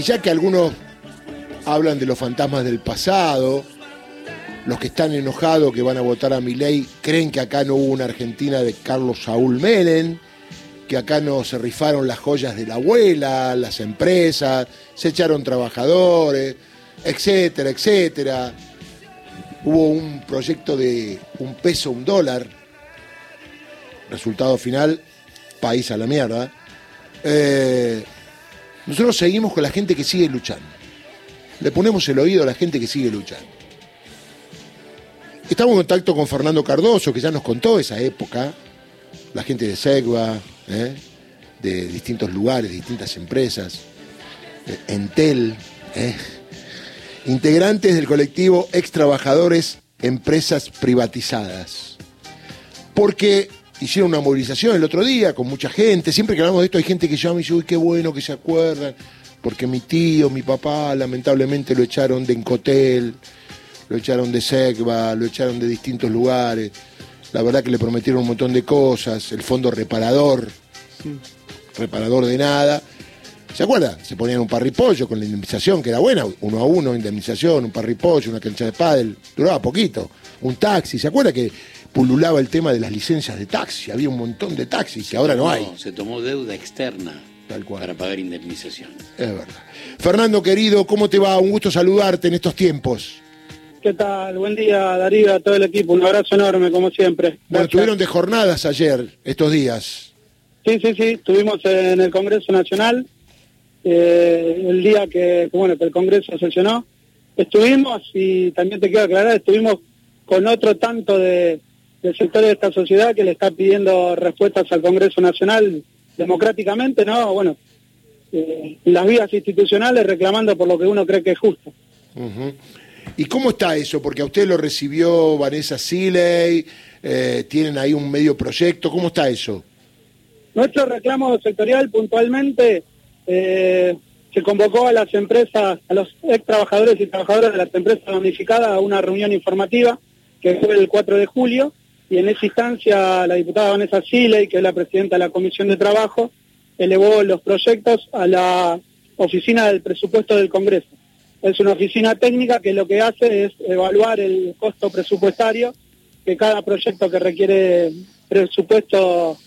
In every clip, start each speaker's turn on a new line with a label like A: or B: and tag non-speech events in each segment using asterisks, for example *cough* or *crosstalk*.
A: Y ya que algunos hablan de los fantasmas del pasado, los que están enojados que van a votar a mi ley creen que acá no hubo una Argentina de Carlos Saúl Menem, que acá no se rifaron las joyas de la abuela, las empresas, se echaron trabajadores, etcétera, etcétera. Hubo un proyecto de un peso, un dólar. Resultado final, país a la mierda. Eh, nosotros seguimos con la gente que sigue luchando. Le ponemos el oído a la gente que sigue luchando. Estamos en contacto con Fernando Cardoso, que ya nos contó esa época, la gente de Segua, ¿eh? de distintos lugares, distintas empresas, Entel, ¿eh? integrantes del colectivo Ex Trabajadores Empresas Privatizadas. Porque hicieron una movilización el otro día con mucha gente, siempre que hablamos de esto hay gente que llama y dice, uy, qué bueno que se acuerdan, porque mi tío, mi papá, lamentablemente lo echaron de Encotel, lo echaron de Segva, lo echaron de distintos lugares. La verdad que le prometieron un montón de cosas, el fondo reparador, reparador de nada. ¿Se acuerda? Se ponían un parripollo con la indemnización, que era buena, uno a uno, indemnización, un parripollo, una cancha de pádel, duraba poquito. Un taxi, ¿se acuerda que pululaba el tema de las licencias de taxi? Había un montón de taxis que ahora no hay.
B: Se tomó deuda externa Tal cual. para pagar indemnización.
A: Es verdad. Fernando, querido, ¿cómo te va? Un gusto saludarte en estos tiempos.
C: ¿Qué tal? Buen día, Darío, a todo el equipo. Un abrazo enorme, como siempre.
A: Bueno, estuvieron de jornadas ayer, estos días.
C: Sí, sí, sí. Estuvimos en el Congreso Nacional, eh, el día que, bueno, que el Congreso sesionó. Estuvimos, y también te quiero aclarar, estuvimos con otro tanto de, sectores de esta sociedad que le está pidiendo respuestas al Congreso Nacional democráticamente, ¿no? Bueno, eh, las vías institucionales reclamando por lo que uno cree que es justo.
A: ¿Y cómo está eso? Porque a usted lo recibió Vanessa Siley, eh, tienen ahí un medio proyecto, ¿cómo está eso?
C: Nuestro reclamo sectorial puntualmente eh, se convocó a las empresas, a los ex trabajadores y trabajadoras de las empresas damnificadas a una reunión informativa que fue el 4 de julio y en esa instancia la diputada Vanessa Siley, que es la presidenta de la Comisión de Trabajo, elevó los proyectos a la oficina del presupuesto del Congreso es una oficina técnica que lo que hace es evaluar el costo presupuestario que cada proyecto que requiere presupuesto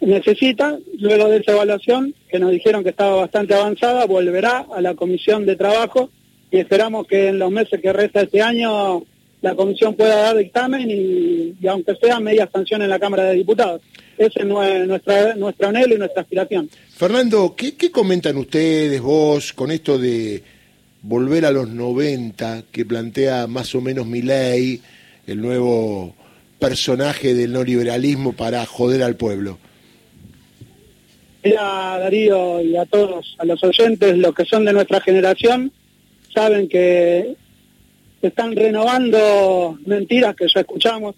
C: necesita. Luego de esa evaluación, que nos dijeron que estaba bastante avanzada, volverá a la comisión de trabajo y esperamos que en los meses que resta este año la comisión pueda dar dictamen y, aunque sea media sanción en la Cámara de Diputados. Ese es nuestra, nuestro anhelo y nuestra aspiración.
A: Fernando, ¿qué comentan ustedes, vos, con esto de volver a los 90 que plantea más o menos mi ley, el nuevo personaje del neoliberalismo para joder al pueblo?
C: Mira, Darío, y a todos, a los oyentes, los que son de nuestra generación, saben que están renovando mentiras que ya escuchamos.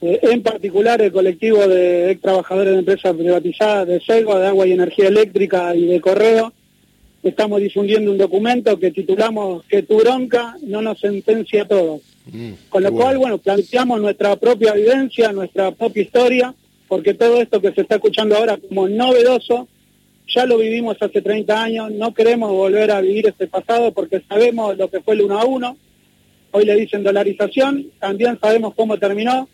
C: Eh, en particular el colectivo de ex trabajadores de empresas privatizadas de Selva, de agua y energía eléctrica y de correo, estamos difundiendo un documento que titulamos Que tu bronca no nos sentencia a todos. Mm, Con lo cual, bueno, planteamos nuestra propia vivencia, nuestra propia historia, porque todo esto que se está escuchando ahora como novedoso, ya lo vivimos hace 30 años, no queremos volver a vivir ese pasado porque sabemos lo que fue el 1 a 1, hoy le dicen dolarización, también sabemos cómo terminó,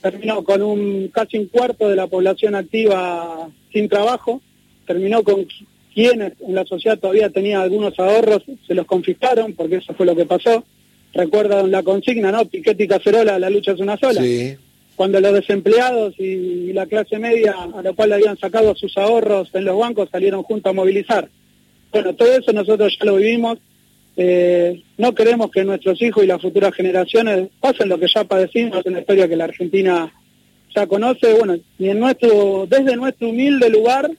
C: terminó con un casi un cuarto de la población activa sin trabajo, terminó con quienes en la sociedad todavía tenían algunos ahorros se los confiscaron, porque eso fue lo que pasó. Recuerdan la consigna, ¿no? Piquete y cacerola, la lucha es una sola. Sí. Cuando los desempleados y, la clase media, a la cual le habían sacado sus ahorros en los bancos, salieron juntos a movilizar. Bueno, todo eso nosotros ya lo vivimos. Eh, no queremos que nuestros hijos y las futuras generaciones pasen lo que ya padecimos, en la historia que la Argentina ya conoce. Bueno, y en nuestro, desde nuestro humilde lugar,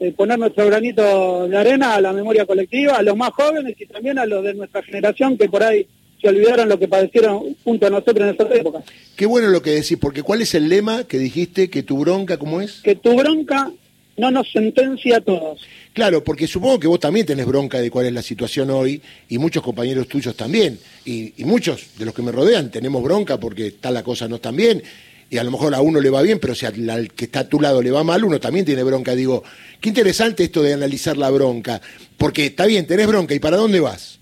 C: eh, poner nuestro granito de arena a la memoria colectiva, a los más jóvenes y también a los de nuestra generación que por ahí se olvidaron lo que padecieron junto a nosotros en esa época.
A: Qué bueno lo que decís, porque ¿cuál es el lema que dijiste que tu bronca, cómo es?
C: Que tu bronca no nos sentencia a todos.
A: Claro, porque supongo que vos también tenés bronca de cuál es la situación hoy y muchos compañeros tuyos también y, y muchos de los que me rodean tenemos bronca porque está la cosa no tan bien y a lo mejor a uno le va bien, pero si al, que está a tu lado le va mal, uno también tiene bronca. Digo, qué interesante esto de analizar la bronca, porque está bien, tenés bronca, ¿y para dónde vas?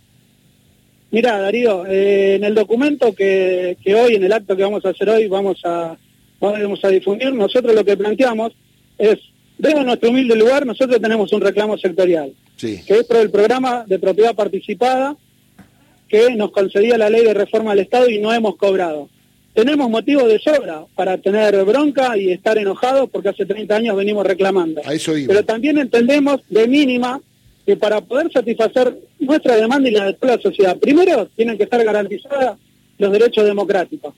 C: Mira, Darío, eh, en el documento que, hoy, en el acto que vamos a hacer hoy, vamos a, vamos a difundir, nosotros lo que planteamos es, desde nuestro humilde lugar, nosotros tenemos un reclamo sectorial, que es por el programa de propiedad participada que nos concedía la ley de reforma del Estado y no hemos cobrado tenemos motivos de sobra para tener bronca y estar enojados porque hace 30 años venimos reclamando. Pero también entendemos de mínima que para poder satisfacer nuestra demanda y la de toda la sociedad, primero tienen que estar garantizados los derechos democráticos.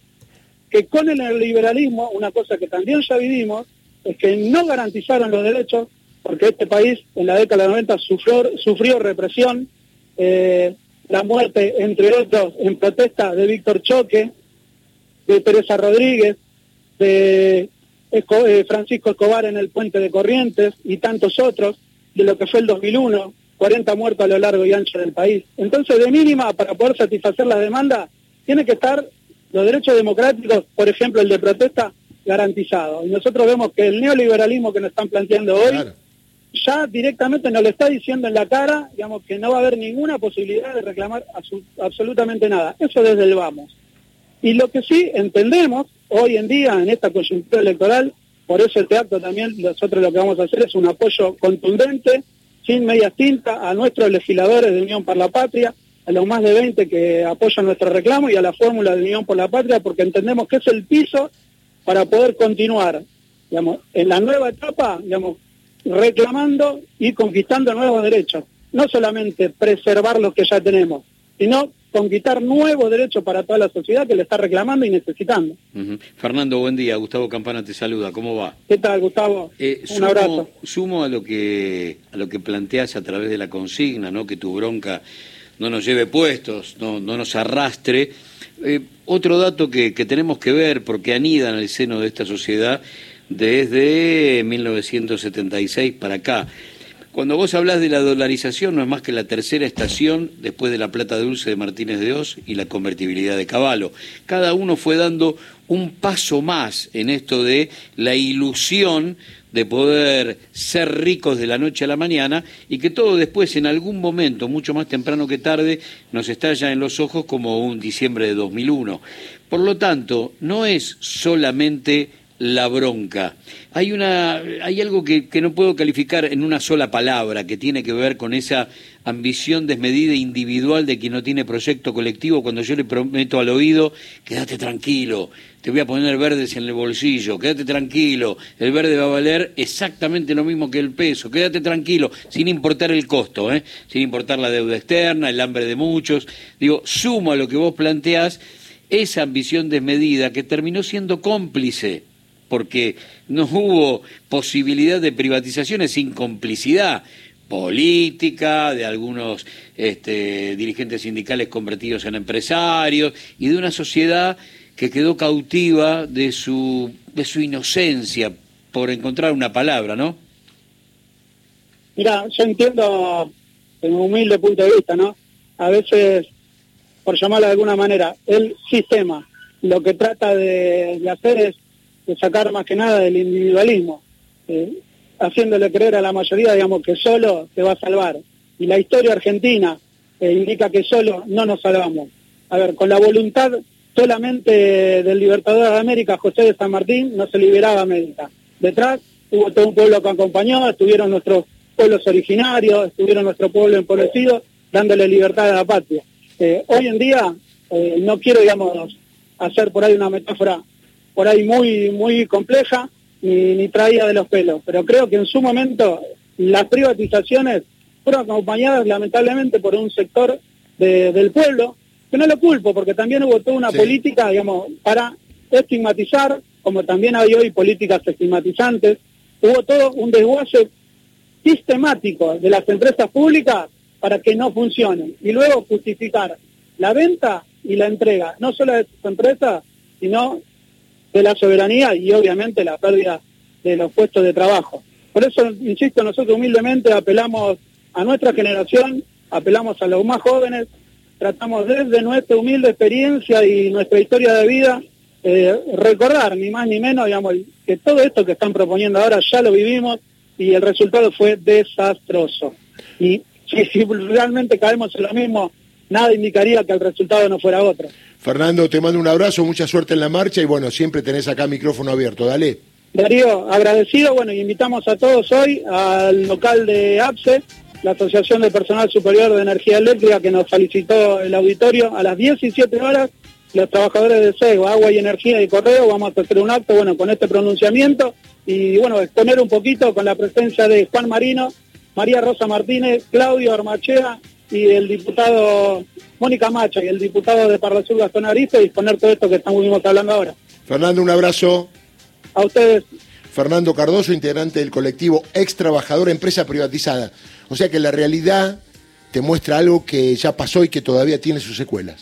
C: Que con el liberalismo, una cosa que también ya vivimos, que no garantizaron los derechos porque este país en la década de 90 sufrió, sufrió represión, eh, la muerte, entre otros, en protesta de Víctor Choque, de Teresa Rodríguez, de eh, Francisco Escobar en el puente de Corrientes y tantos otros, de lo que fue el 2001, 40 muertos a lo largo y ancho del país. Entonces, de mínima, para poder satisfacer la demanda, tiene que estar los derechos democráticos, por ejemplo, el de protesta, garantizado. Y nosotros vemos que el neoliberalismo que nos están planteando hoy, ya directamente nos lo está diciendo en la cara, digamos, que no va a haber ninguna posibilidad de reclamar absolutamente nada. Eso desde el vamos. Y lo que sí entendemos hoy en día en esta coyuntura electoral, por eso el teatro también, nosotros lo que vamos a hacer es un apoyo contundente, sin medias tintas, a nuestros legisladores de Unión por la Patria, a los más de 20 que apoyan nuestro reclamo y a la fórmula de Unión por la Patria, porque entendemos que es el piso para poder continuar, digamos, en la nueva etapa, digamos, reclamando y conquistando nuevos derechos. No solamente preservar los que ya tenemos, sino conquistar nuevos derechos para toda la sociedad que le está reclamando y necesitando.
B: Fernando, buen día. Gustavo Campana te saluda. ¿Cómo va?
C: ¿Qué tal, Gustavo?
B: Eh, Un abrazo. Sumo a lo que a lo que planteas a través de la consigna, ¿no? Que tu bronca no nos lleve puestos, no, no nos arrastre. Eh, otro dato que, que tenemos que ver, porque anida en el seno de esta sociedad desde 1976 para acá. Cuando vos hablas de la dolarización, no es más que la tercera estación después de la plata dulce de Martínez de Oz y la convertibilidad de Caballo. Cada uno fue dando un paso más en esto de la ilusión de poder ser ricos de la noche a la mañana y que todo después, en algún momento, mucho más temprano que tarde, nos estalla en los ojos como un diciembre de 2001. Por lo tanto, no es solamente la bronca. Hay, una, hay algo que, que, no puedo calificar en una sola palabra, que tiene que ver con esa ambición desmedida e individual de quien no tiene proyecto colectivo, cuando yo le prometo al oído, quédate tranquilo, te voy a poner verdes en el bolsillo, quédate tranquilo, el verde va a valer exactamente lo mismo que el peso, quédate tranquilo, sin importar el costo, ¿eh? sin importar la deuda externa, el hambre de muchos. Digo, sumo a lo que vos planteás esa ambición desmedida que terminó siendo cómplice porque no hubo posibilidad de privatizaciones sin complicidad política, de algunos este, dirigentes sindicales convertidos en empresarios y de una sociedad que quedó cautiva de su, de su inocencia, por encontrar una palabra, ¿no?
C: Mira, yo entiendo, en un humilde punto de vista, ¿no? A veces, por llamarlo de alguna manera, el sistema lo que trata de hacer es de sacar más que nada del individualismo, eh, haciéndole creer a la mayoría, digamos, que solo se va a salvar. Y la historia argentina eh, indica que solo no nos salvamos. A ver, con la voluntad solamente del libertador de América, José de San Martín, no se liberaba América. Detrás hubo todo un pueblo que acompañó, estuvieron nuestros pueblos originarios, estuvieron nuestro pueblo empobrecido, dándole libertad a la patria. Eh, hoy en día, no quiero, digamos, hacer por ahí una metáfora por ahí muy, muy compleja ni, ni traída de los pelos. Pero creo que en su momento las privatizaciones fueron acompañadas lamentablemente por un sector del pueblo, que no lo culpo, porque también hubo toda una política, digamos, para estigmatizar, como también hay hoy políticas estigmatizantes, hubo todo un desguace sistemático de las empresas públicas para que no funcionen. Y luego justificar la venta y la entrega, no solo de sus empresas, sino de la soberanía y obviamente la pérdida de los puestos de trabajo. Por eso, insisto, nosotros humildemente apelamos a nuestra generación, apelamos a los más jóvenes, tratamos desde nuestra humilde experiencia y nuestra historia de vida eh, recordar, ni más ni menos, digamos, que todo esto que están proponiendo ahora ya lo vivimos y el resultado fue desastroso. Y *laughs* si, realmente caemos en lo mismo, nada indicaría que el resultado no fuera otro.
A: Fernando, te mando un abrazo, mucha suerte en la marcha y bueno, siempre tenés acá micrófono abierto, dale.
C: Darío, agradecido, bueno, y invitamos a todos hoy al local de APSE, la Asociación de Personal Superior de Energía Eléctrica, que nos felicitó el auditorio a las 17 horas. Los trabajadores de SEGO, Agua y Energía y Correo, vamos a hacer un acto, bueno, con este pronunciamiento y, bueno, exponer un poquito con la presencia de Juan Marino, María Rosa Martínez, Claudio Armachea y el diputado Mónica Macha y el diputado de Parla Sur Gastón Ariste y exponer todo esto que estamos hablando ahora.
A: Fernando, un abrazo.
C: A ustedes.
A: Fernando Cardoso, integrante del colectivo Ex Trabajador Empresa Privatizada. O sea que la realidad te muestra algo que ya pasó y que todavía tiene sus secuelas.